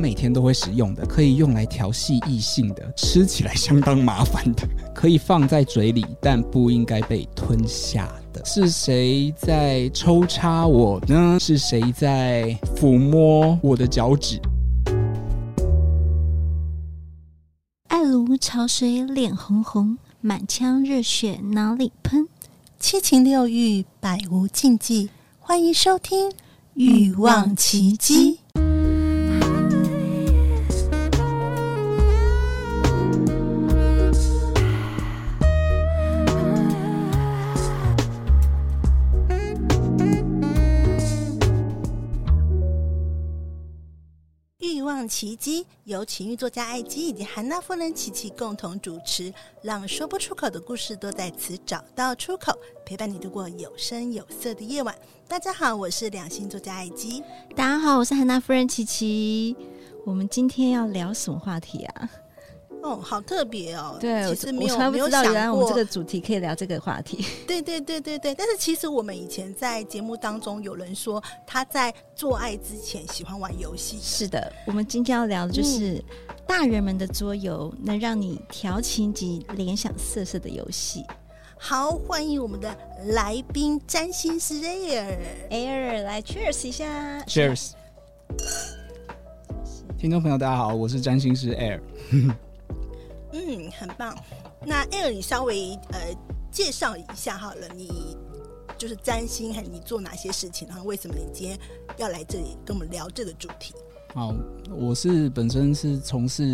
每天都会使用的，可以用来调戏异性的，吃起来相当麻烦的，可以放在嘴里，但不应该被吞下的。是谁在抽插我呢？是谁在抚摸我的脚趾？爱如潮水，脸红红，满腔热血哪里喷？七情六欲，百无禁忌。欢迎收听《欲望琦奇迹由情欲作家艾姬以及韩娜夫人琪琪共同主持，让说不出口的故事都在此找到出口，陪伴你度过有声有色的夜晚。大家好，我是两性作家艾姬。大家好，我是韩娜夫人琪琪。我们今天要聊什么话题啊？哦，好特别哦！对，其实没有我从来不知道原来我们这个主题可以聊这个话题。对对对对对，但是其实我们以前在节目当中有人说他在做爱之前喜欢玩游戏。是的，我们今天要聊的就是大人们的桌游，能让你调情及联想色色的游戏。好，欢迎我们的来宾占星师 Air Air 来 Cheers 一下，Cheers！听众朋友，大家好，我是占星师 Air。嗯，很棒。那 Air，你稍微呃介绍一下好了，你就是占星，还你做哪些事情？然后为什么你今天要来这里跟我们聊这个主题？好，我是本身是从事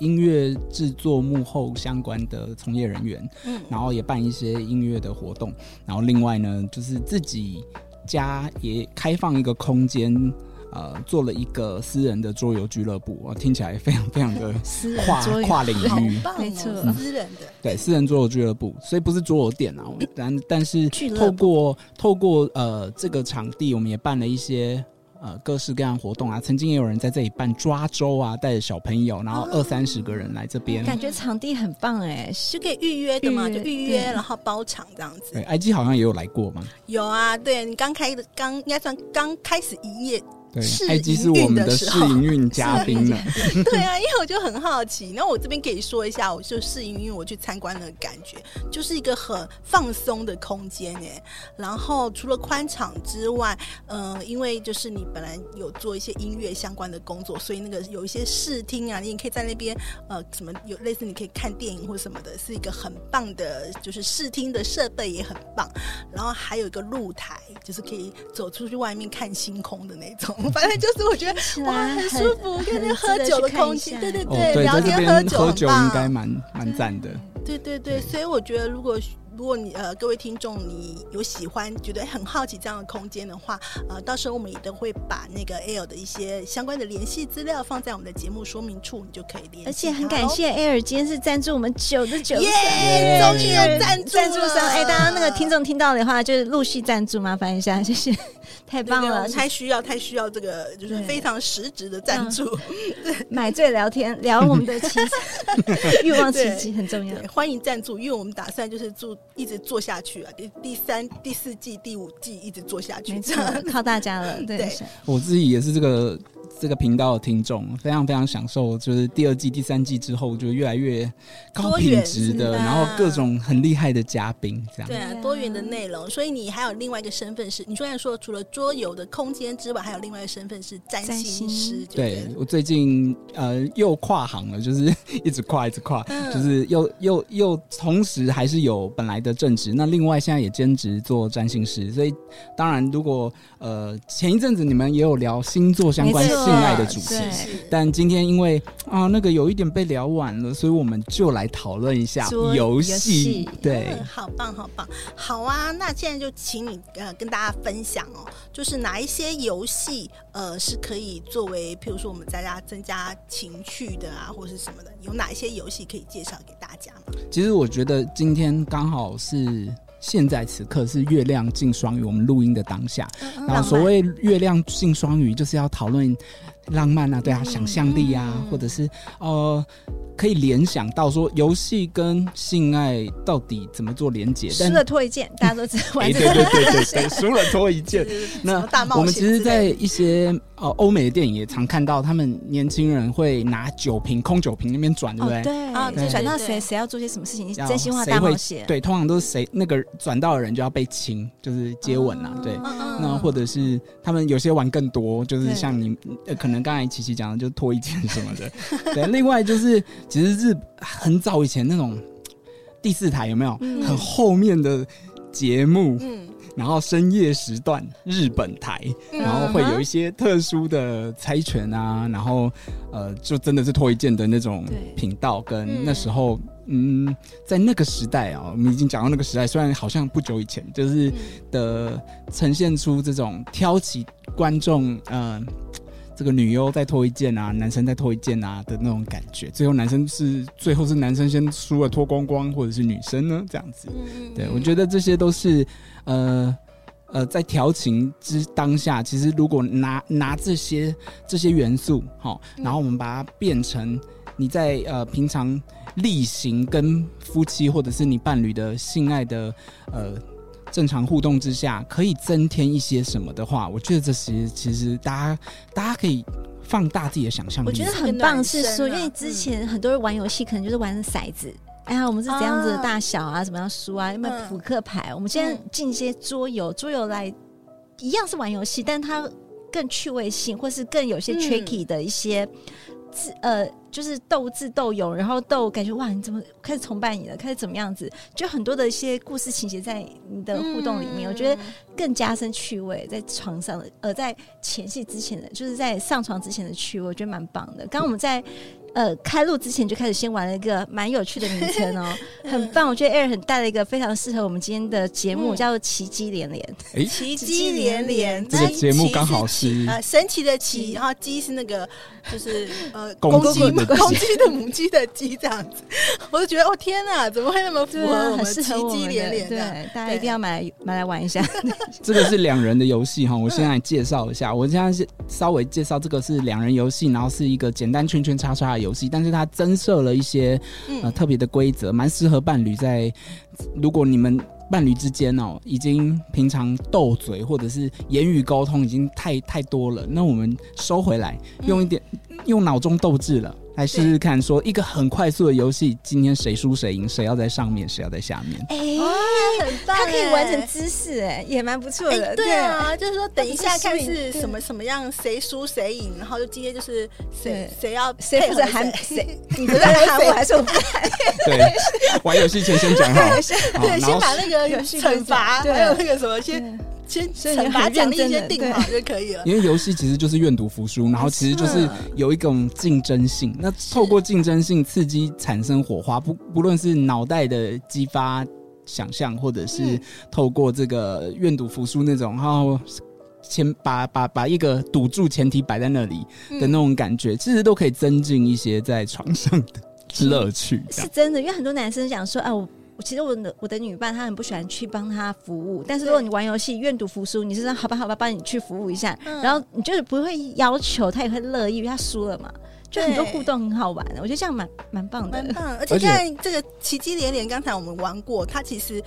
音乐制作幕后相关的从业人员，嗯，然后也办一些音乐的活动，然后另外呢，就是自己家也开放一个空间。呃，做了一个私人的桌游俱乐部，我听起来非常非常的 跨跨领域，没错，私人的。对私人桌游俱乐部，所以不是桌游店啊，但但是透过透过呃这个场地，我们也办了一些呃各式各样活动啊，曾经也有人在这里办抓周啊，带着小朋友，然后二三十个人来这边，感觉场地很棒哎，是可以预约的嘛，就预约然后包场这样子。对，IG 好像也有来过吗？有啊，对你刚开的刚应该算刚开始营业。对，艾姬是我们的试营运 嘉宾呢。对啊，因为我就很好奇，那我这边可以说一下，我就试营运，我去参观的感觉，就是一个很放松的空间哎。然后除了宽敞之外，嗯、呃，因为就是你本来有做一些音乐相关的工作，所以那个有一些视听啊，你也可以在那边呃什么有类似你可以看电影或什么的，是一个很棒的，就是视听的设备也很棒。然后还有一个露台，就是可以走出去外面看星空的那种。反正就是我觉得哇，很舒服，跟那喝酒的空气，对对对，聊天喝酒，喝酒应该蛮蛮赞的。对对对，所以我觉得如果。如果你呃各位听众你有喜欢觉得很好奇这样的空间的话，呃到时候我们也都会把那个 Air 的一些相关的联系资料放在我们的节目说明处，你就可以联系。而且很感谢 Air 今天是赞助我们九的酒商，耶，终于有赞助赞助商。哎，大家那个听众听到的话，就是陆续赞助，麻烦一下，谢谢，太棒了，太需要太需要这个就是非常实质的赞助，对买醉聊天聊我们的琦 欲望刺激很重要，欢迎赞助，因为我们打算就是做一直做下去啊，第第三、第四季、第五季一直做下去，这样靠大家了。对，对我自己也是这个。这个频道的听众非常非常享受，就是第二季、第三季之后就越来越高品质的，然后各种很厉害的嘉宾，这样对啊，多元的内容。所以你还有另外一个身份是，你虽然说除了桌游的空间之外，还有另外一个身份是占星师。对，对我最近呃又跨行了，就是一直跨一直跨，嗯、就是又又又同时还是有本来的正职，那另外现在也兼职做占星师。所以当然，如果呃前一阵子你们也有聊星座相关。性爱的主题，但今天因为啊那个有一点被聊完了，所以我们就来讨论一下游戏。对、嗯，好棒，好棒，好啊！那现在就请你呃跟大家分享哦，就是哪一些游戏呃是可以作为，譬如说我们大家增加情趣的啊，或是什么的，有哪一些游戏可以介绍给大家吗？其实我觉得今天刚好是。现在此刻是月亮进双鱼，我们录音的当下。嗯、然后所谓月亮进双鱼，就是要讨论浪漫啊，对啊，嗯、想象力啊，嗯、或者是呃可以联想到说游戏跟性爱到底怎么做连结。输了脱一件，大家都知道。哎，对对对对对，输了脱一件。那我们其实，在一些呃欧美的电影也常看到，他们年轻人会拿酒瓶、空酒瓶那边转，对不对？对啊，转到谁谁要做些什么事情？真心话大冒险。对，通常都是谁那个转到的人就要被亲，就是接吻啊。对，那或者是他们有些玩更多，就是像你呃，可能刚才琪琪讲的，就脱一件什么的。对，另外就是。其实是很早以前那种第四台有没有、嗯、很后面的节目？嗯，然后深夜时段日本台，嗯、然后会有一些特殊的猜拳啊，然后呃，就真的是脱一件的那种频道。跟那时候，嗯，嗯，在那个时代啊，我们已经讲到那个时代，虽然好像不久以前，就是的呈现出这种挑起观众，嗯、呃。这个女优再脱一件啊，男生再脱一件啊的那种感觉，最后男生是最后是男生先输了脱光光，或者是女生呢这样子？嗯、对，我觉得这些都是呃呃在调情之当下，其实如果拿拿这些这些元素，好，然后我们把它变成你在呃平常例行跟夫妻或者是你伴侣的性爱的呃。正常互动之下，可以增添一些什么的话，我觉得这是其实大家大家可以放大自己的想象力。我觉得很棒，是说，因为之前很多人玩游戏，可能就是玩骰子，哎呀，我们是怎样子的大小啊，怎么样输啊，有没有扑克牌？我们现在进一些桌游，桌游来一样是玩游戏，但它更趣味性，或是更有些 tricky 的一些。自呃，就是斗智斗勇，然后斗感觉哇，你怎么开始崇拜你了？开始怎么样子？就很多的一些故事情节在你的互动里面，嗯、我觉得更加深趣味。在床上的，呃，在前戏之前的，就是在上床之前的趣味，我觉得蛮棒的。刚刚我们在。呃，开录之前就开始先玩了一个蛮有趣的名称哦，很棒。我觉得 Air 很带了一个非常适合我们今天的节目，叫做“奇迹连连”。哎，奇迹连连，这个节目刚好是呃神奇的奇，然后鸡是那个就是呃 公鸡公鸡的母鸡的鸡这样子。我就觉得哦天哪，怎么会那么符合我们奇迹连连？对，大家一定要买来买来玩一下。这个是两人的游戏哈，我现在介绍一下。我现在是稍微介绍这个是两人游戏，然后是一个简单圈圈叉叉的游戏，但是它增设了一些呃特别的规则，蛮适合伴侣在。如果你们伴侣之间哦，已经平常斗嘴或者是言语沟通已经太太多了，那我们收回来，用一点、嗯、用脑中斗智了。来试试看，说一个很快速的游戏，今天谁输谁赢，谁要在上面，谁要在下面。哎、欸，很棒，它可以完成姿势，哎，也蛮不错的、欸。对啊，就是说等一下看是什么什么样，谁输谁赢，然后就今天就是谁谁要谁负责喊谁，你不在喊我 还是我不喊？对，玩游戏前先讲好，对，先把那个惩罚还有那个什么先。先惩罚奖励先定好就可以了。因为游戏其实就是愿赌服输，然后其实就是有一种竞争性。那透过竞争性刺激产生火花，不不论是脑袋的激发想象，或者是透过这个愿赌服输那种，然后前把把把一个赌注前提摆在那里的那种感觉，其实都可以增进一些在床上的乐趣。是真的，因为很多男生讲说，哎我。我其实我的我的女伴她很不喜欢去帮她服务，但是如果你玩游戏愿赌服输，你是说好吧好吧帮你去服务一下，嗯、然后你就是不会要求，她也会乐意，因为她输了嘛，就很多互动很好玩的，我觉得这样蛮蛮棒的，蛮棒。而且现在这个奇迹连连，刚才我们玩过，它其实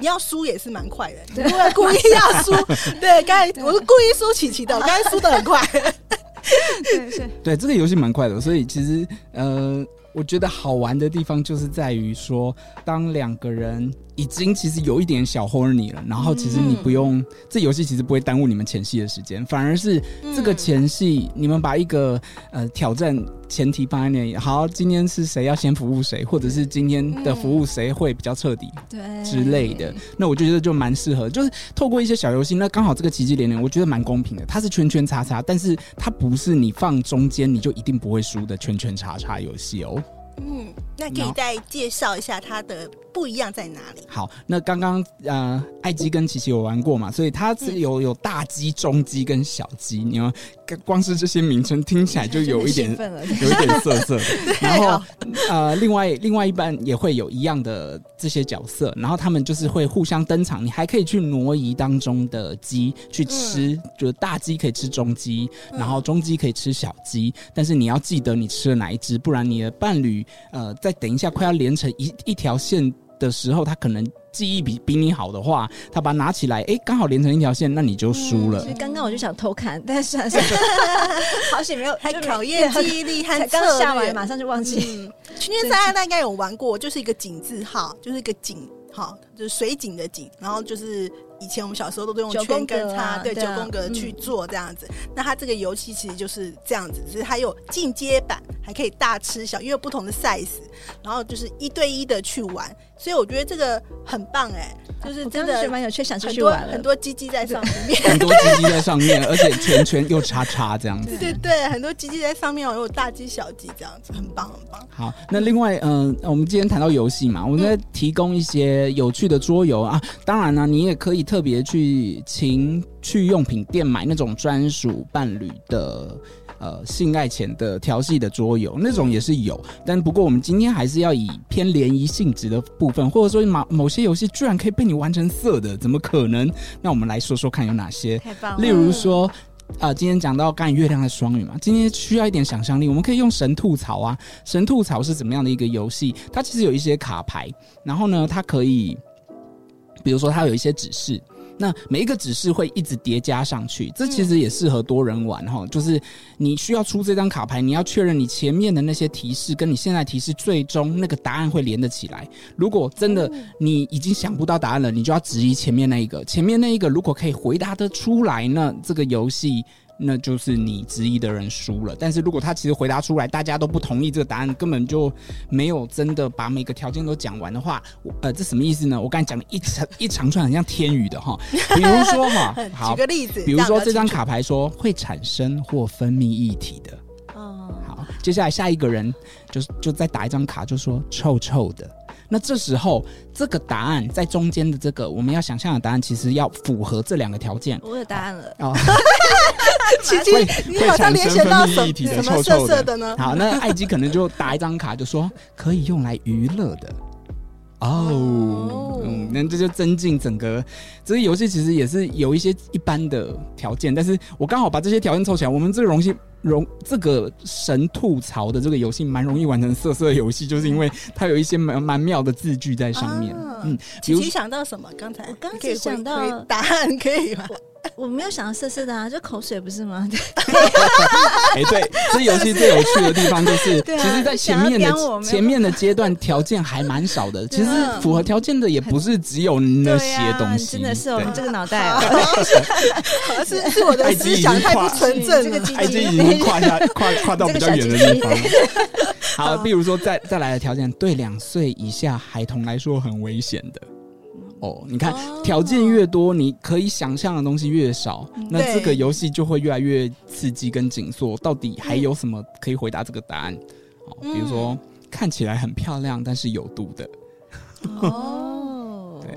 你要输也是蛮快的，对，故意要输，对，刚才我是故意输琪琪的，我刚才输的很快，对对 对，这个游戏蛮快的，所以其实呃。我觉得好玩的地方就是在于说，当两个人已经其实有一点小 horny 了，然后其实你不用、嗯、这游戏其实不会耽误你们前戏的时间，反而是这个前戏、嗯、你们把一个呃挑战前提放在那里。好，今天是谁要先服务谁，或者是今天的服务谁会比较彻底，对之类的。那我就觉得就蛮适合，就是透过一些小游戏，那刚好这个奇迹连连，我觉得蛮公平的。它是圈圈叉叉，但是它不是你放中间你就一定不会输的圈圈叉叉游戏哦。嗯。那可以再介绍一下它的不一样在哪里？好，那刚刚呃，爱姬跟琪琪有玩过嘛，所以它是有有大鸡、中鸡跟小鸡，你们光是这些名称听起来就有一点有一点涩涩的。然后呃，另外另外一半也会有一样的这些角色，然后他们就是会互相登场，你还可以去挪移当中的鸡去吃，嗯、就是大鸡可以吃中鸡，然后中鸡可以吃小鸡，但是你要记得你吃了哪一只，不然你的伴侣呃，在等一下快要连成一一条线。的时候，他可能记忆比比你好的话，他把它拿起来，哎、欸，刚好连成一条线，那你就输了。所以刚刚我就想偷看，但是 好险没有，还考验记忆力和刚下完马上就忘记。群圈赛大概有玩过，就是一个井字号，就是一个井，好，就是水井的井，然后就是。以前我们小时候都用圈跟叉，对，九宫格去做这样子。那它这个游戏其实就是这样子，只是它有进阶版，还可以大吃小，因为有不同的 size，然后就是一对一的去玩。所以我觉得这个很棒哎，就是真的蛮有趣，想去玩很多鸡鸡在上面，很多鸡鸡在上面，而且圈圈又叉叉这样子。对对，很多鸡鸡在上面，有大鸡小鸡这样子，很棒很棒。好，那另外嗯，我们今天谈到游戏嘛，我们在提供一些有趣的桌游啊，当然呢，你也可以。特别去情趣用品店买那种专属伴侣的呃性爱前的调戏的桌游，那种也是有。但不过我们今天还是要以偏联谊性质的部分，或者说某某些游戏居然可以被你玩成色的，怎么可能？那我们来说说看有哪些。例如说啊、呃，今天讲到刚才月亮的双语嘛，今天需要一点想象力，我们可以用神吐槽啊。神吐槽是怎么样的一个游戏？它其实有一些卡牌，然后呢，它可以。比如说，它有一些指示，那每一个指示会一直叠加上去，这其实也适合多人玩哈。就是你需要出这张卡牌，你要确认你前面的那些提示跟你现在提示最终那个答案会连得起来。如果真的你已经想不到答案了，你就要质疑前面那一个。前面那一个如果可以回答得出来呢，这个游戏。那就是你质疑的人输了，但是如果他其实回答出来，大家都不同意这个答案，根本就没有真的把每个条件都讲完的话，呃，这什么意思呢？我刚才讲了一长一长串很像天语的哈，比如说哈，好，举个例子，比如说这张卡牌说会产生或分泌液体的，哦，好，接下来下一个人就就再打一张卡，就说臭臭的。那这时候，这个答案在中间的这个我们要想象的答案，其实要符合这两个条件。我有答案了。哦，琪琪，你好像联想到什么什么色色的呢？好，那艾姬可能就打一张卡，就说可以用来娱乐的。哦，oh, 嗯，那这就增进整个这个游戏，其实也是有一些一般的条件，但是我刚好把这些条件凑起来，我们这个游戏容这个神吐槽的这个游戏蛮容易完成色色游戏，就是因为它有一些蛮蛮妙的字句在上面。啊、嗯，琪琪想到什么？刚才我刚才想到答案可以吗？我没有想到色色的啊，就口水不是吗？哎、欸，对，这游戏最有趣的地方就是，其实，在前面的前面的阶段条件还蛮少的。其实符合条件的也不是只有那些东西。真的是我们这个脑袋，是是我的思想太不纯正，这个艾姬 跨下 跨跨到比较远的地方。好，比如说再再来的条件，对两岁以下孩童来说很危险的。哦，你看，条件越多，你可以想象的东西越少，那这个游戏就会越来越刺激跟紧缩。到底还有什么可以回答这个答案？哦，比如说看起来很漂亮，但是有毒的。哦，对，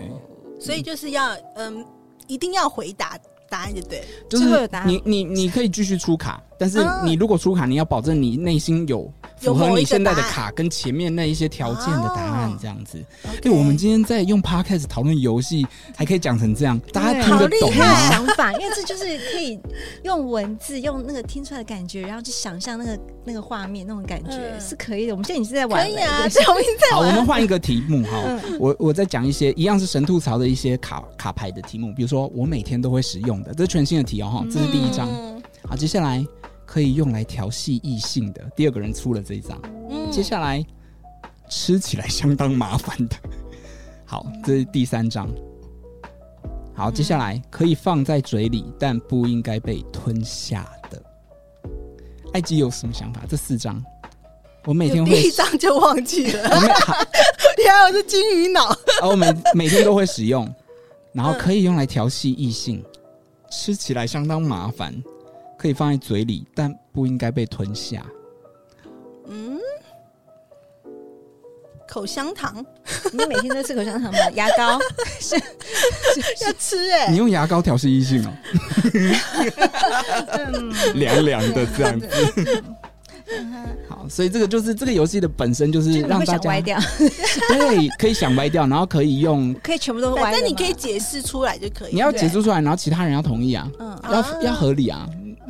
所以就是要嗯，一定要回答答案就对，就是你你你可以继续出卡，但是你如果出卡，你要保证你内心有。符合你现在的卡跟前面那一些条件的答案，这样子。因为我们今天在用 Podcast 讨论游戏，还可以讲成这样，大家听得懂吗？想法，因为这就是可以用文字，用那个听出来的感觉，然后去想象那个那个画面，那种感觉是可以的。我们现在已经是在玩，可以啊，在玩。好，我们换一个题目哈，我我再讲一些一样是神吐槽的一些卡卡牌的题目，比如说我每天都会使用的，这是全新的题哦哈，这是第一张。好，接下来。可以用来调戏异性的，第二个人出了这一张。嗯，接下来吃起来相当麻烦的。好，这是第三张。好，接下来可以放在嘴里，但不应该被吞下的。埃及有什么想法？这四张，我每天会第一张就忘记了。原来我是金鱼脑。啊，我每每天都会使用，然后可以用来调戏异性，吃起来相当麻烦。可以放在嘴里，但不应该被吞下。嗯，口香糖，你每天都吃口香糖吗？牙膏？是要吃哎、欸，你用牙膏调试异性哦，凉凉的这样子。好，所以这个就是这个游戏的本身就是让大家歪掉，对，可以想歪掉，然后可以用，可以全部都歪，但你可以解释出来就可以。你要解释出来，然后其他人要同意啊，嗯，要要合理啊，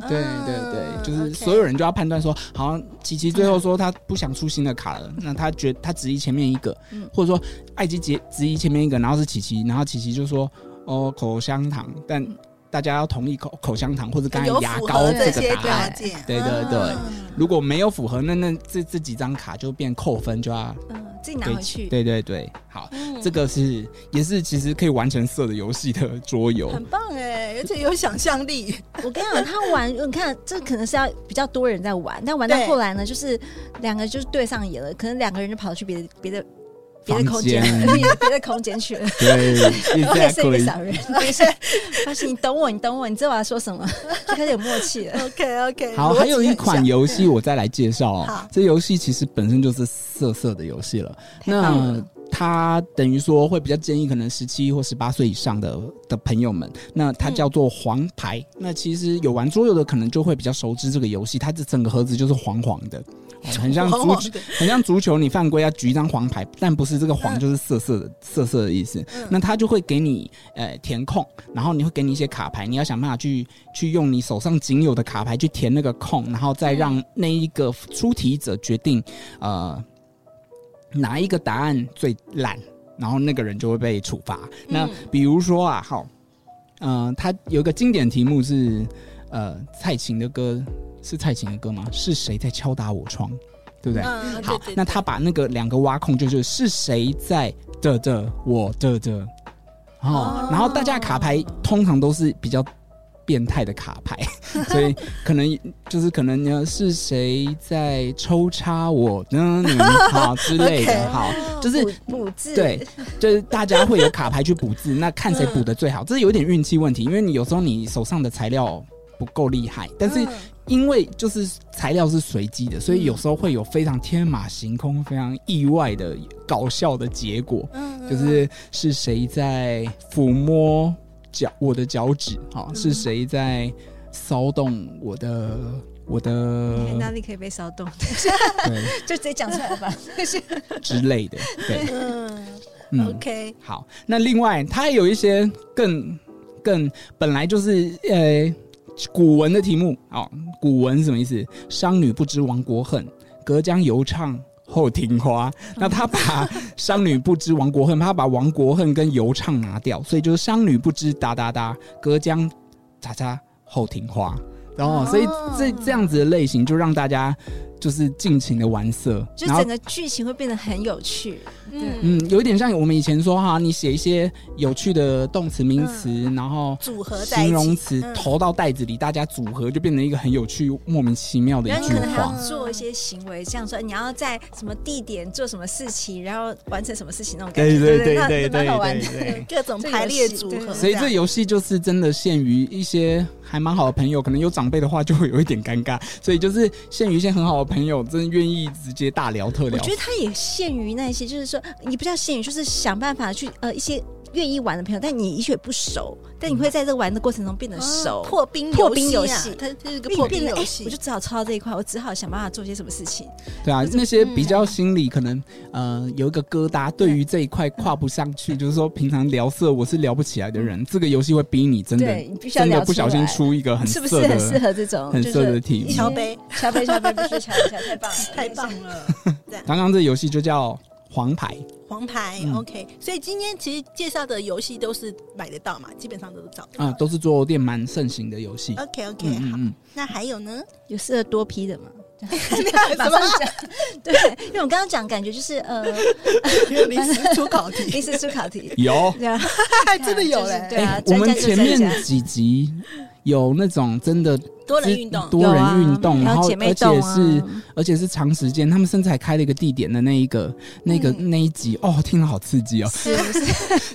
对对对，就是所有人就要判断说，好像琪琪最后说他不想出新的卡了，那他觉得他质疑前面一个，或者说艾吉杰质疑前面一个，然后是琪琪，然后琪琪就说哦口香糖，但。大家要同意口口香糖或者刚才牙膏这个答案，对对对。如果没有符合，那那这这几张卡就变扣分，就要嗯自己拿回去。对对对，好，这个是也是其实可以完成色的游戏的桌游，很棒哎，而且有想象力。我跟你讲，他玩，你看这可能是要比较多人在玩，但玩到后来呢，就是两个就是对上眼了，可能两个人就跑去别的别的。别的空间，别的空间去了。对，然后也是一个小人。发现你懂我，你懂我，你知道我要说什么，就开始有默契了。OK OK。好，还有一款游戏我再来介绍哦。这游戏其实本身就是色色的游戏了。那它等于说会比较建议可能十七或十八岁以上的的朋友们。那它叫做黄牌。那其实有玩桌游的可能就会比较熟知这个游戏。它这整个盒子就是黄黄的。很像足球，很像足球。你犯规要举一张黄牌，但不是这个黄，就是色色的色色的意思。那他就会给你呃填空，然后你会给你一些卡牌，你要想办法去去用你手上仅有的卡牌去填那个空，然后再让那一个出题者决定呃哪一个答案最烂，然后那个人就会被处罚。那比如说啊，好，嗯、呃，他有一个经典题目是呃蔡琴的歌。是蔡琴的歌吗？是谁在敲打我窗？对不对？嗯、好，对对对，那他把那个两个挖空，就是是谁在的的我的的，哦，哦，然后大家卡牌通常都是比较变态的卡牌，所以可能就是可能呢是谁在抽插我呢？好之类的好，就是补字，对，就是大家会有卡牌去补字，那看谁补的最好，这是有点运气问题，因为你有时候你手上的材料不够厉害，但是。因为就是材料是随机的，所以有时候会有非常天马行空、非常意外的搞笑的结果。嗯，就是是谁在抚摸脚我的脚趾？哈，是谁在骚动我的我的哪里可以被骚动？对，就直接讲出来吧，之类的。对，嗯，OK，好。那另外，它还有一些更更本来就是呃。古文的题目哦，古文什么意思？商女不知亡国恨，隔江犹唱后庭花。那他把商女不知亡国恨，他把亡国恨跟犹唱拿掉，所以就是商女不知哒哒哒，隔江喳喳后庭花。然后，所以这这样子的类型就让大家。就是尽情的玩色，就整个剧情会变得很有趣。嗯嗯，有一点像我们以前说哈，你写一些有趣的动词、名词，嗯、然后组合形容词投到袋子里，大家组合就变成一个很有趣、莫名其妙的一句话。然后你可能还要做一些行为，像说你要在什么地点做什么事情，然后完成什么事情那种感觉。对对对对对对，蛮好玩的，各种排列组合。所以这游戏就是真的限于一些还蛮好的朋友，可能有长辈的话就会有一点尴尬，所以就是限于一些很好的朋友，真愿意直接大聊特聊。我觉得他也限于那些，就是说你不叫限于，就是想办法去呃一些。愿意玩的朋友，但你也许不熟，但你会在这个玩的过程中变得熟。破冰破冰游戏，它这是个破冰游戏，我就只好抄到这一块，我只好想办法做些什么事情。对啊，那些比较心里可能呃有一个疙瘩，对于这一块跨不上去，就是说平常聊色我是聊不起来的人，这个游戏会逼你真的真的不小心出一个很是不是很适合这种很色的题目？敲杯，敲杯，敲杯，必须敲一下，太棒了，太棒了！刚刚这游戏就叫。黄牌，黄牌、嗯、，OK。所以今天其实介绍的游戏都是买得到嘛，基本上都是找得到。啊，都是桌游店蛮盛行的游戏。OK，OK，、okay, okay, 嗯，嗯，那还有呢？有适合多批的吗？马上讲。对，因为我刚刚讲，感觉就是呃，临时出考题，临时出考题有，对啊，真的有嘞、欸。对啊，我们前面几集有那种真的。多人运动，多人运动，然后而且是而且是长时间，他们甚至还开了一个地点的那一个那个那一集哦，听了好刺激哦。是 是，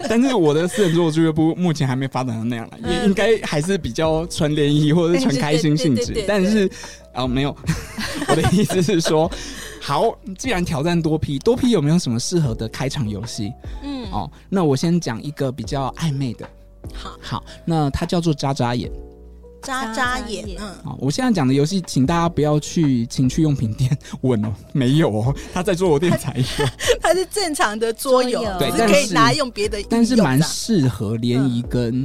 但是我的私人桌游俱乐部目前还没发展成那样了，也应该还是比较纯联谊或者是纯开心性质。但是啊，没有，我的意思是说，好，既然挑战多批多批有没有什么适合的开场游戏？嗯，哦，那我先讲一个比较暧昧的。好，好，那它叫做眨眨眼。眨眨眼，嗯，好，我现在讲的游戏，请大家不要去情趣用品店问哦，没有哦，他在桌游店才有，它是正常的桌游，对，是可以拿用别的，但是蛮适合联谊跟、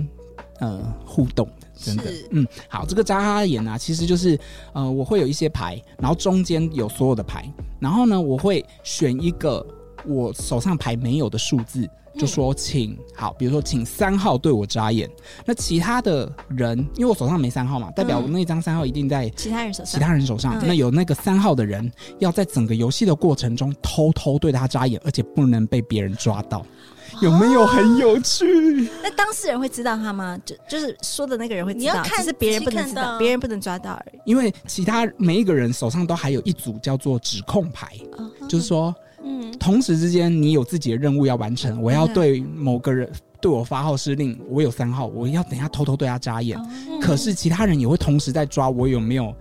嗯、呃互动的，真的，嗯，好，这个眨眨眼啊，其实就是呃，我会有一些牌，然后中间有所有的牌，然后呢，我会选一个我手上牌没有的数字。就说请好，比如说请三号对我眨眼。那其他的人，因为我手上没三号嘛，代表我那张三号一定在其他人手上。其他人手上，那有那个三号的人，要在整个游戏的过程中偷偷对他眨眼，而且不能被别人抓到。有没有很有趣？哦、那当事人会知道他吗？就就是说的那个人会知道，只是别人不能知道，别人不能抓到而已。因为其他每一个人手上都还有一组叫做指控牌，哦、就是说。嗯，同时之间，你有自己的任务要完成。我要对某个人对我发号施令，我有三号，我要等一下偷偷对他眨眼。嗯、可是其他人也会同时在抓我有没有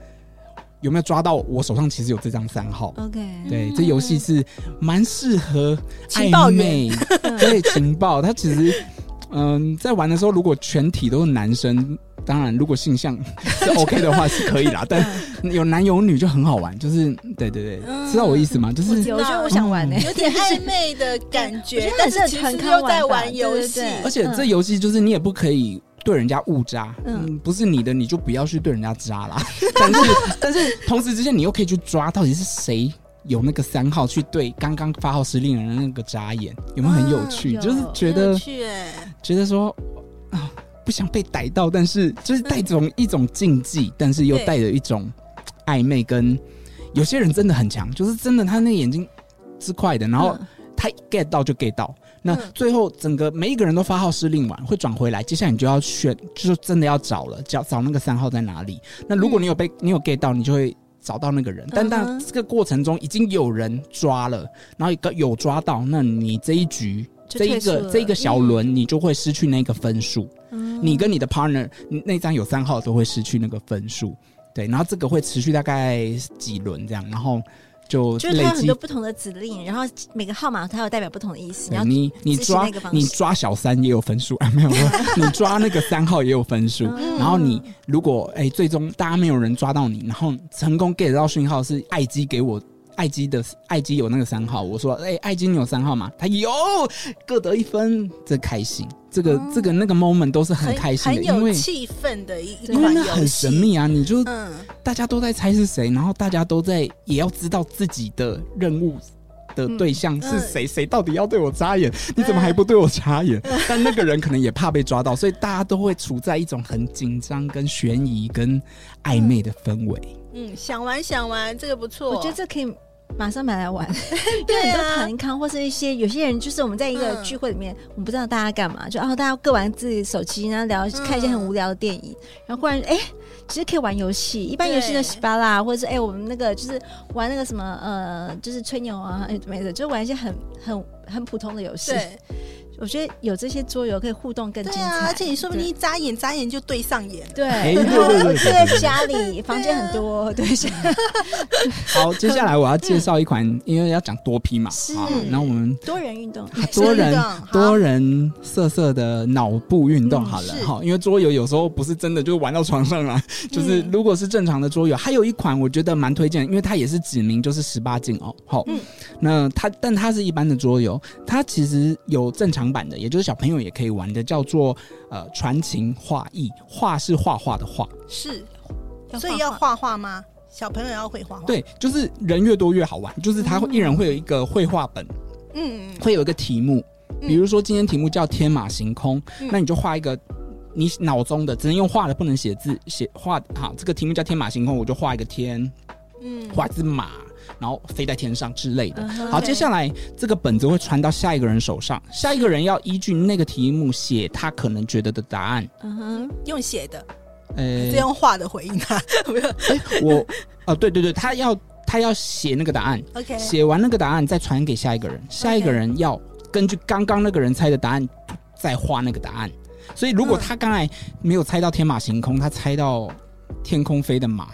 有没有抓到我手上其实有这张三号。OK，对，这游戏是蛮适合暧昧，对情报。他其实嗯、呃，在玩的时候，如果全体都是男生。当然，如果性向 是 OK 的话 是可以啦，但有男有女就很好玩，就是对对对，嗯、知道我意思吗？就是我觉得我想玩 有点暧昧的感觉，但是其实又在玩游戏，而且这游戏就是你也不可以对人家误扎，嗯，不是你的你就不要去对人家扎啦。但是但是同时之间你又可以去抓到底是谁有那个三号去对刚刚发号施令人的那个眨眼，有没有很有趣？嗯、就是觉得觉得说啊。不想被逮到，但是就是带着一种禁忌，嗯、但是又带着一种暧昧。跟有些人真的很强，就是真的他那个眼睛是快的，然后他 get 到就 get 到。那最后整个每一个人都发号施令完，会转回来，接下来你就要选，就是真的要找了，找找那个三号在哪里。那如果你有被你有 get 到，你就会找到那个人。但但这个过程中已经有人抓了，然后有抓到，那你这一局。这一个这一个小轮，你就会失去那个分数。嗯、你跟你的 partner，那张有三号都会失去那个分数。对，然后这个会持续大概几轮这样，然后就就是它有很多不同的指令，然后每个号码它有代表不同的意思。然后你你抓你抓小三也有分数 啊？没有没有，你抓那个三号也有分数。嗯、然后你如果哎最终大家没有人抓到你，然后成功 get 到讯号是爱机给我。爱机的爱机有那个三号，我说，哎、欸，爱机你有三号吗？他有，各得一分，这开心，这个、嗯、这个那个 moment 都是很开心的，很有气氛的一因为那很神秘啊，你就、嗯、大家都在猜是谁，然后大家都在也要知道自己的任务的对象是谁，谁、嗯、到底要对我眨眼，你怎么还不对我眨眼？嗯、但那个人可能也怕被抓到，所以大家都会处在一种很紧张、跟悬疑、跟暧昧的氛围。嗯，想玩想玩，这个不错，我觉得这可以。马上买来玩，因为很多团康或是一些有些人，就是我们在一个聚会里面，嗯、我们不知道大家干嘛，就哦大家各玩自己手机，然后聊看一些很无聊的电影，嗯、然后忽然哎、欸，其实可以玩游戏，一般游戏的喜巴啦，或者是哎、欸，我们那个就是玩那个什么呃，就是吹牛啊，哎没的，就玩一些很很很普通的游戏。我觉得有这些桌游可以互动更精彩，啊、而且你说不定一眨眼，眨眼就对上眼。对，然后就在家里，房间很多，对。好，接下来我要介绍一款，因为要讲多批嘛，是。然后我们多人运动，多人多人色色的脑部运动，好了，好，因为桌游有时候不是真的就玩到床上了，就是如果是正常的桌游，还有一款我觉得蛮推荐，因为它也是指明就是十八禁哦。好，那它但它是一般的桌游，它其实有正常版的，也就是小朋友也可以玩的，叫做呃传情画意，画是画画的画，是，所以要画画。吗？小朋友要会画画？对，就是人越多越好玩，就是他一人会有一个绘画本，嗯，会有一个题目，比如说今天题目叫天马行空，嗯、那你就画一个你脑中的，只能用画的，不能写字，写画好，这个题目叫天马行空，我就画一个天，嗯，画只马。然后飞在天上之类的。好，接下来这个本子会传到下一个人手上，下一个人要依据那个题目写他可能觉得的答案。嗯哼，用写的，呃，这用画的回应他。哎，我，哦，对对对，他要他要写那个答案。OK，写完那个答案再传给下一个人，下一个人要根据刚刚那个人猜的答案再画那个答案。所以如果他刚才没有猜到天马行空，他猜到天空飞的马。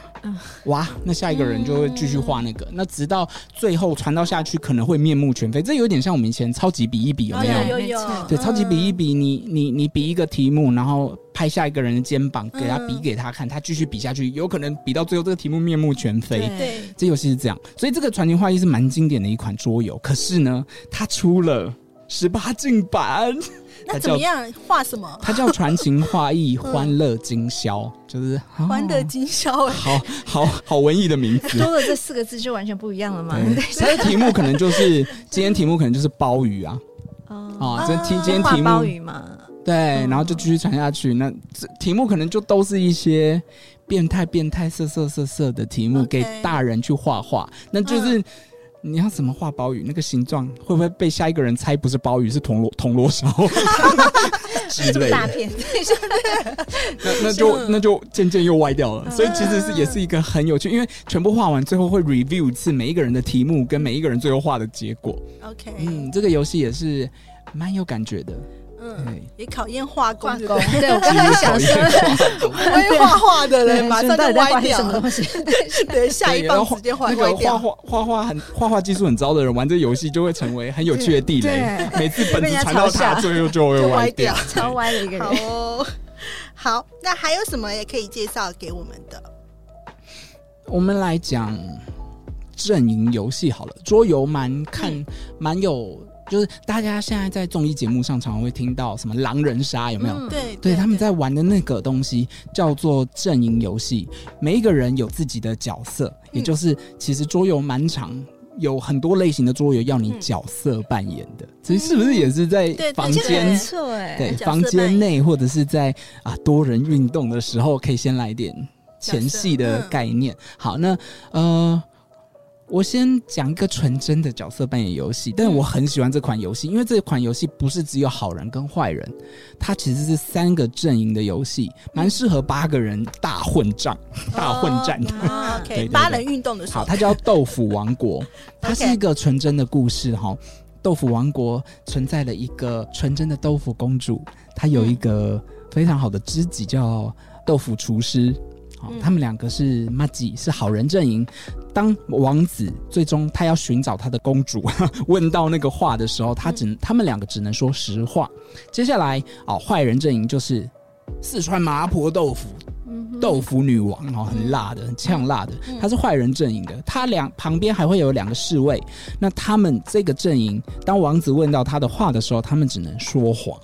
哇，那下一个人就会继续画那个，那直到最后传到下去，可能会面目全非。这有点像我们以前超级比一比，有没有？有有有。对，超级比一比，你你你比一个题目，然后拍下一个人的肩膀，给他比给他看，他继续比下去，有可能比到最后这个题目面目全非。对，这游戏是这样，所以这个传情画意是蛮经典的一款桌游。可是呢，它出了十八禁版。那怎么样画什么？它叫传情画意欢乐今宵，就是欢乐今宵。好好好文艺的名字，多了这四个字就完全不一样了嘛。它的题目可能就是今天题目可能就是鲍鱼啊，啊，这题今天题目鲍鱼嘛，对，然后就继续传下去。那这题目可能就都是一些变态、变态、色色、色色的题目，给大人去画画，那就是。你要怎么画鲍鱼？那个形状会不会被下一个人猜不是鲍鱼，是铜锣铜锣烧 之类的？大片，那那就那就渐渐又歪掉了。所以其实是也是一个很有趣，因为全部画完最后会 review 一次每一个人的题目跟每一个人最后画的结果。OK，嗯，这个游戏也是蛮有感觉的。嗯，也考验画工，对，我刚 才想说，不会画画的人马上就歪掉什么东西，对，下一棒直接坏掉。那个画画画画很画画技术很糟的人玩这游戏就会成为很有趣的地雷，每次本子传到他，最后就会歪掉，超歪的一个人。好，好，那还有什么也可以介绍给我们的？我们来讲阵营游戏好了，桌游蛮看蛮有。就是大家现在在综艺节目上常常会听到什么狼人杀，有没有？嗯、对，对，他们在玩的那个东西叫做阵营游戏，每一个人有自己的角色，也就是其实桌游蛮长有很多类型的桌游要你角色扮演的，所以是不是也是在房间？对，对，房间内或者是在啊多人运动的时候，可以先来点前戏的概念。好，那呃。我先讲一个纯真的角色扮演游戏，但是我很喜欢这款游戏，因为这款游戏不是只有好人跟坏人，它其实是三个阵营的游戏，蛮适合八个人大混战、大混战的。哦、OK，八人运动的时候，好，它叫豆腐王国，它是一个纯真的故事哈。豆腐王国存在了一个纯真的豆腐公主，她有一个非常好的知己叫豆腐厨师。他们两个是马吉，是好人阵营。当王子最终他要寻找他的公主，问到那个话的时候，他只他们两个只能说实话。接下来哦，坏人阵营就是四川麻婆豆腐，豆腐女王哦，很辣的，很呛辣的，他是坏人阵营的。他两旁边还会有两个侍卫。那他们这个阵营，当王子问到他的话的时候，他们只能说谎。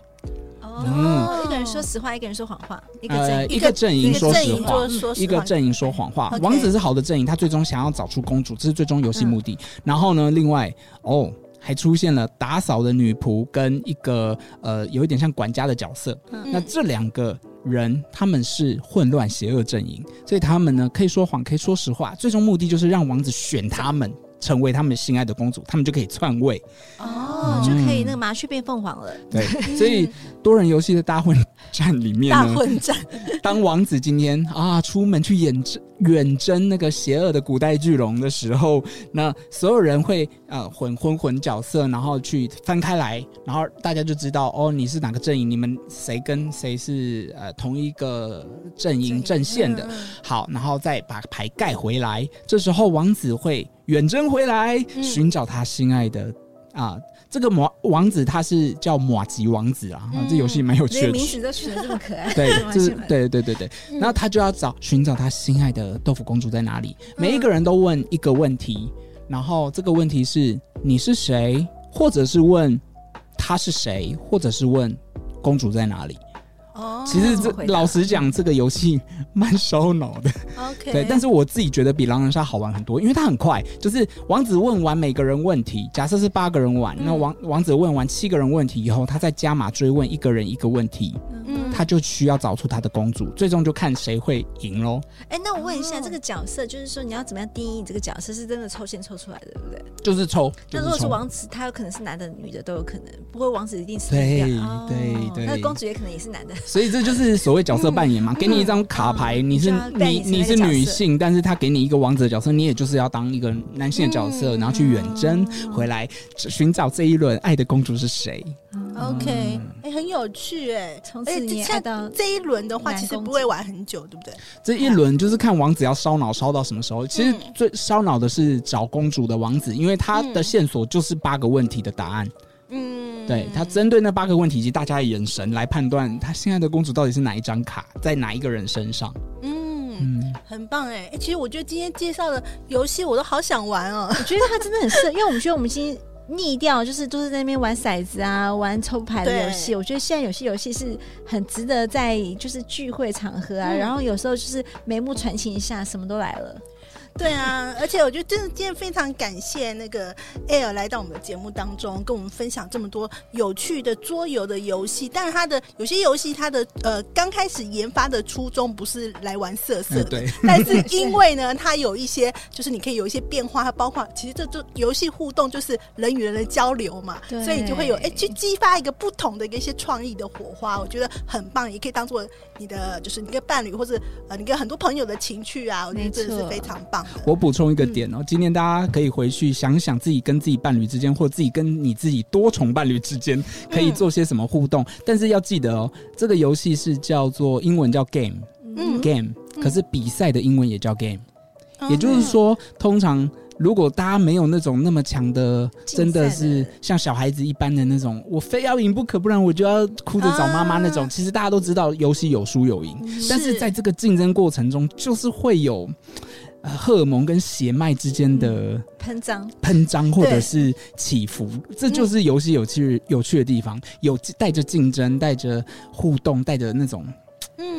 哦，一个人说实话，一个人说谎话，一个阵一个阵营说实话，一个阵营说谎话。王子是好的阵营，他最终想要找出公主，这是最终游戏目的。然后呢，另外哦，还出现了打扫的女仆跟一个呃，有一点像管家的角色。那这两个人他们是混乱邪恶阵营，所以他们呢可以说谎，可以说实话。最终目的就是让王子选他们。成为他们心爱的公主，他们就可以篡位哦，嗯、就可以那个麻雀变凤凰了。对，所以多人游戏的大混战里面，大混战，当王子今天啊出门去远征远征那个邪恶的古代巨龙的时候，那所有人会呃混混混角色，然后去翻开来，然后大家就知道哦，你是哪个阵营，你们谁跟谁是呃同一个阵营阵线的。好，然后再把牌盖回来，这时候王子会。远征回来，寻找他心爱的、嗯、啊！这个魔王子他是叫马吉王子啊，这游戏蛮有趣的，名字都取得这么可爱。对，就是对对对对。然后他就要找寻找他心爱的豆腐公主在哪里。每一个人都问一个问题，然后这个问题是你是谁，或者是问他是谁，或者是问公主在哪里。其实这老实讲，这个游戏蛮烧脑的。OK，对，但是我自己觉得比狼人杀好玩很多，因为它很快，就是王子问完每个人问题，假设是八个人玩，那王王子问完七个人问题以后，他再加码追问一个人一个问题。他就需要找出他的公主，最终就看谁会赢喽。哎、欸，那我问一下，这个角色就是说，你要怎么样定义你这个角色是真的抽签抽出来的，对不对？就是抽。那如果是王子，他有可能是男的、女的都有可能，不过王子一定是对对对，那公主也可能也是男的。所以这就是所谓角色扮演嘛，给你一张卡牌，你是你你是女性，但是他给你一个王子的角色，你也就是要当一个男性的角色，然后去远征回来寻找这一轮爱的公主是谁。OK，哎，很有趣哎。从此你爱到这一轮的话，其实不会玩很久，对不对？这一轮就是看王子要烧脑烧到什么时候。其实最烧脑的是找公主的王子，因为他的线索就是八个问题的答案。嗯，对，他针对那八个问题以及大家的眼神来判断他现在的公主到底是哪一张卡在哪一个人身上。嗯嗯，很棒哎。其实我觉得今天介绍的游戏我都好想玩哦。我觉得它真的很适合，因为我们觉得我们今天。腻掉，就是都是在那边玩骰子啊，玩抽牌的游戏。我觉得现在有些游戏是很值得在就是聚会场合啊，嗯、然后有时候就是眉目传情一下，什么都来了。对啊，而且我觉得真的今天非常感谢那个 Air 来到我们的节目当中，跟我们分享这么多有趣的桌游的游戏。但是他的有些游戏，他的呃刚开始研发的初衷不是来玩色色的，嗯、对。但是因为呢，它有一些就是你可以有一些变化，它包括其实这这游戏互动就是人与人的交流嘛，对所以你就会有哎去激发一个不同的一些创意的火花，我觉得很棒，也可以当做你的就是你跟伴侣或者呃你跟很多朋友的情趣啊，我觉得真的是非常棒。我补充一个点哦，嗯、今天大家可以回去想想自己跟自己伴侣之间，或自己跟你自己多重伴侣之间可以做些什么互动。嗯、但是要记得哦，这个游戏是叫做英文叫 game，嗯，game，可是比赛的英文也叫 game，嗯、也就是说，通常如果大家没有那种那么强的，真的是像小孩子一般的那种，我非要赢不可，不然我就要哭着找妈妈那种。啊、其实大家都知道，游戏有输有赢，是但是。在这个竞争过程中，就是会有。呃，荷尔蒙跟血脉之间的喷张、喷张或者是起伏，对这就是游戏有趣、有趣的地方。有带着竞争，带着互动，带着那种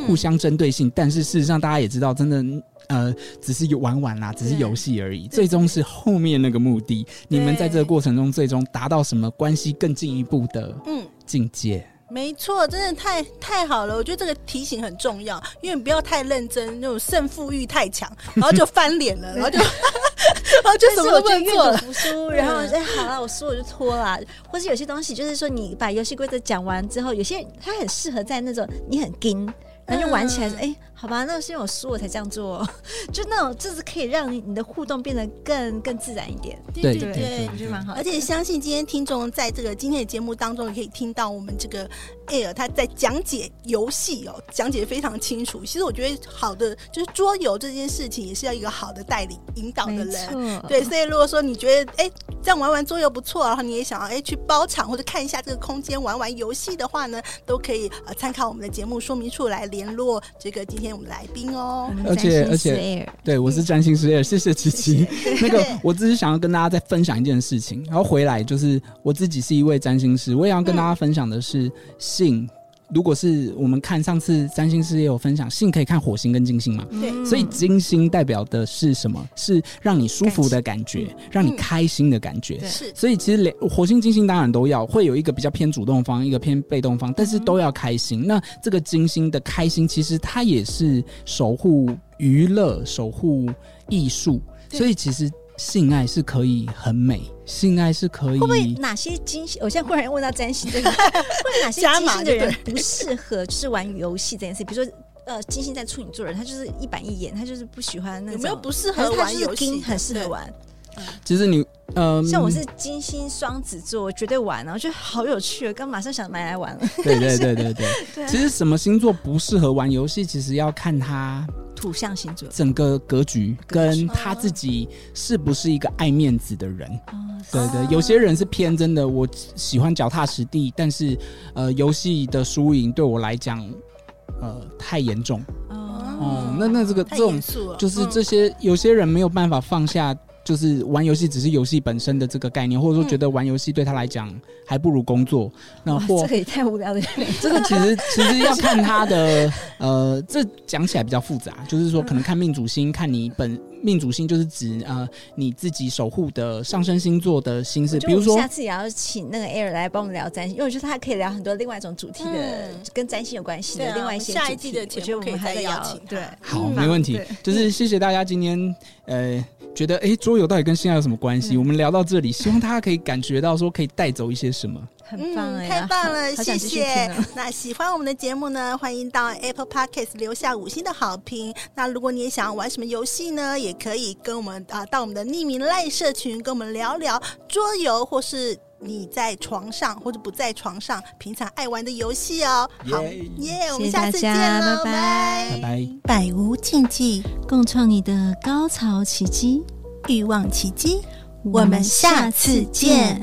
互相针对性。嗯、但是事实上，大家也知道，真的呃，只是玩玩啦，只是游戏而已。最终是后面那个目的，你们在这个过程中最终达到什么关系更进一步的嗯境界。没错，真的太太好了。我觉得这个提醒很重要，因为你不要太认真，那种胜负欲太强，然后就翻脸了，然后就 然后就什么都不做了，服输，然后哎，好了，我输我就脱了。或是有些东西，就是说你把游戏规则讲完之后，有些它很适合在那种你很硬。然后就玩起来，哎、嗯欸，好吧，那是因为我输我才这样做，就那种，就是可以让你你的互动变得更更自然一点。对对对，我觉得蛮好。而且相信今天听众在这个今天的节目当中，也可以听到我们这个 Air 他在讲解游戏哦，讲解非常清楚。其实我觉得好的就是桌游这件事情，也是要一个好的带领引导的人。对，所以如果说你觉得哎、欸、这样玩玩桌游不错，然后你也想要哎、欸、去包场或者看一下这个空间玩玩游戏的话呢，都可以呃参考我们的节目说明处来联络这个今天我们来宾哦，而且而且，对，我是占星师 Air，谢谢琪琪。那个，我只是想要跟大家再分享一件事情，然后回来就是我自己是一位占星师，我也要跟大家分享的是性。如果是我们看上次占星师也有分享，性可以看火星跟金星嘛？对，所以金星代表的是什么？是让你舒服的感觉，让你开心的感觉。是，所以其实两火星、金星当然都要，会有一个比较偏主动方，一个偏被动方，但是都要开心。那这个金星的开心，其实它也是守护娱乐、守护艺术，所以其实。性爱是可以很美，性爱是可以。会不会哪些金星？我现在忽然问到占星这个，会不会哪些金星的人不适合就是玩游戏这件事？比如说，呃，金星在处女座的人，他就是一板一眼，他就是不喜欢那种。有没有不适合玩游戏？很适合玩。其实你，嗯，像我是金星双子座，我绝对玩，然后觉得好有趣，刚马上想买来玩了。对对对对对。其实什么星座不适合玩游戏？其实要看他。土象星座，整个格局跟他自己是不是一个爱面子的人？对对，有些人是偏真的，我喜欢脚踏实地，但是呃，游戏的输赢对我来讲，呃，太严重。哦，那那这个这种就是这些有些人没有办法放下。就是玩游戏只是游戏本身的这个概念，或者说觉得玩游戏对他来讲还不如工作。嗯、那或这个也太无聊了。这个其实其实要看他的呃，这讲起来比较复杂，就是说可能看命主星，看你本命主星就是指呃你自己守护的上升星座的星式。比如说下次也要请那个 Air 来帮我们聊占星，因为我觉得他可以聊很多另外一种主题的，嗯、跟占星有关系的、啊、另外一些下一季的节目可以再邀请。对，好，没问题。就是谢谢大家今天呃。觉得哎，桌游到底跟性爱有什么关系？嗯、我们聊到这里，希望大家可以感觉到说可以带走一些什么。很棒，嗯，太棒了，谢谢。那喜欢我们的节目呢，欢迎到 Apple Podcast 留下五星的好评。那如果你也想要玩什么游戏呢，也可以跟我们啊，到我们的匿名赖社群跟我们聊聊桌游或是。你在床上或者不在床上平常爱玩的游戏哦。好耶，我们下次见了，拜拜拜拜，百无禁忌，共创你的高潮奇迹，欲望奇迹，我们下次见。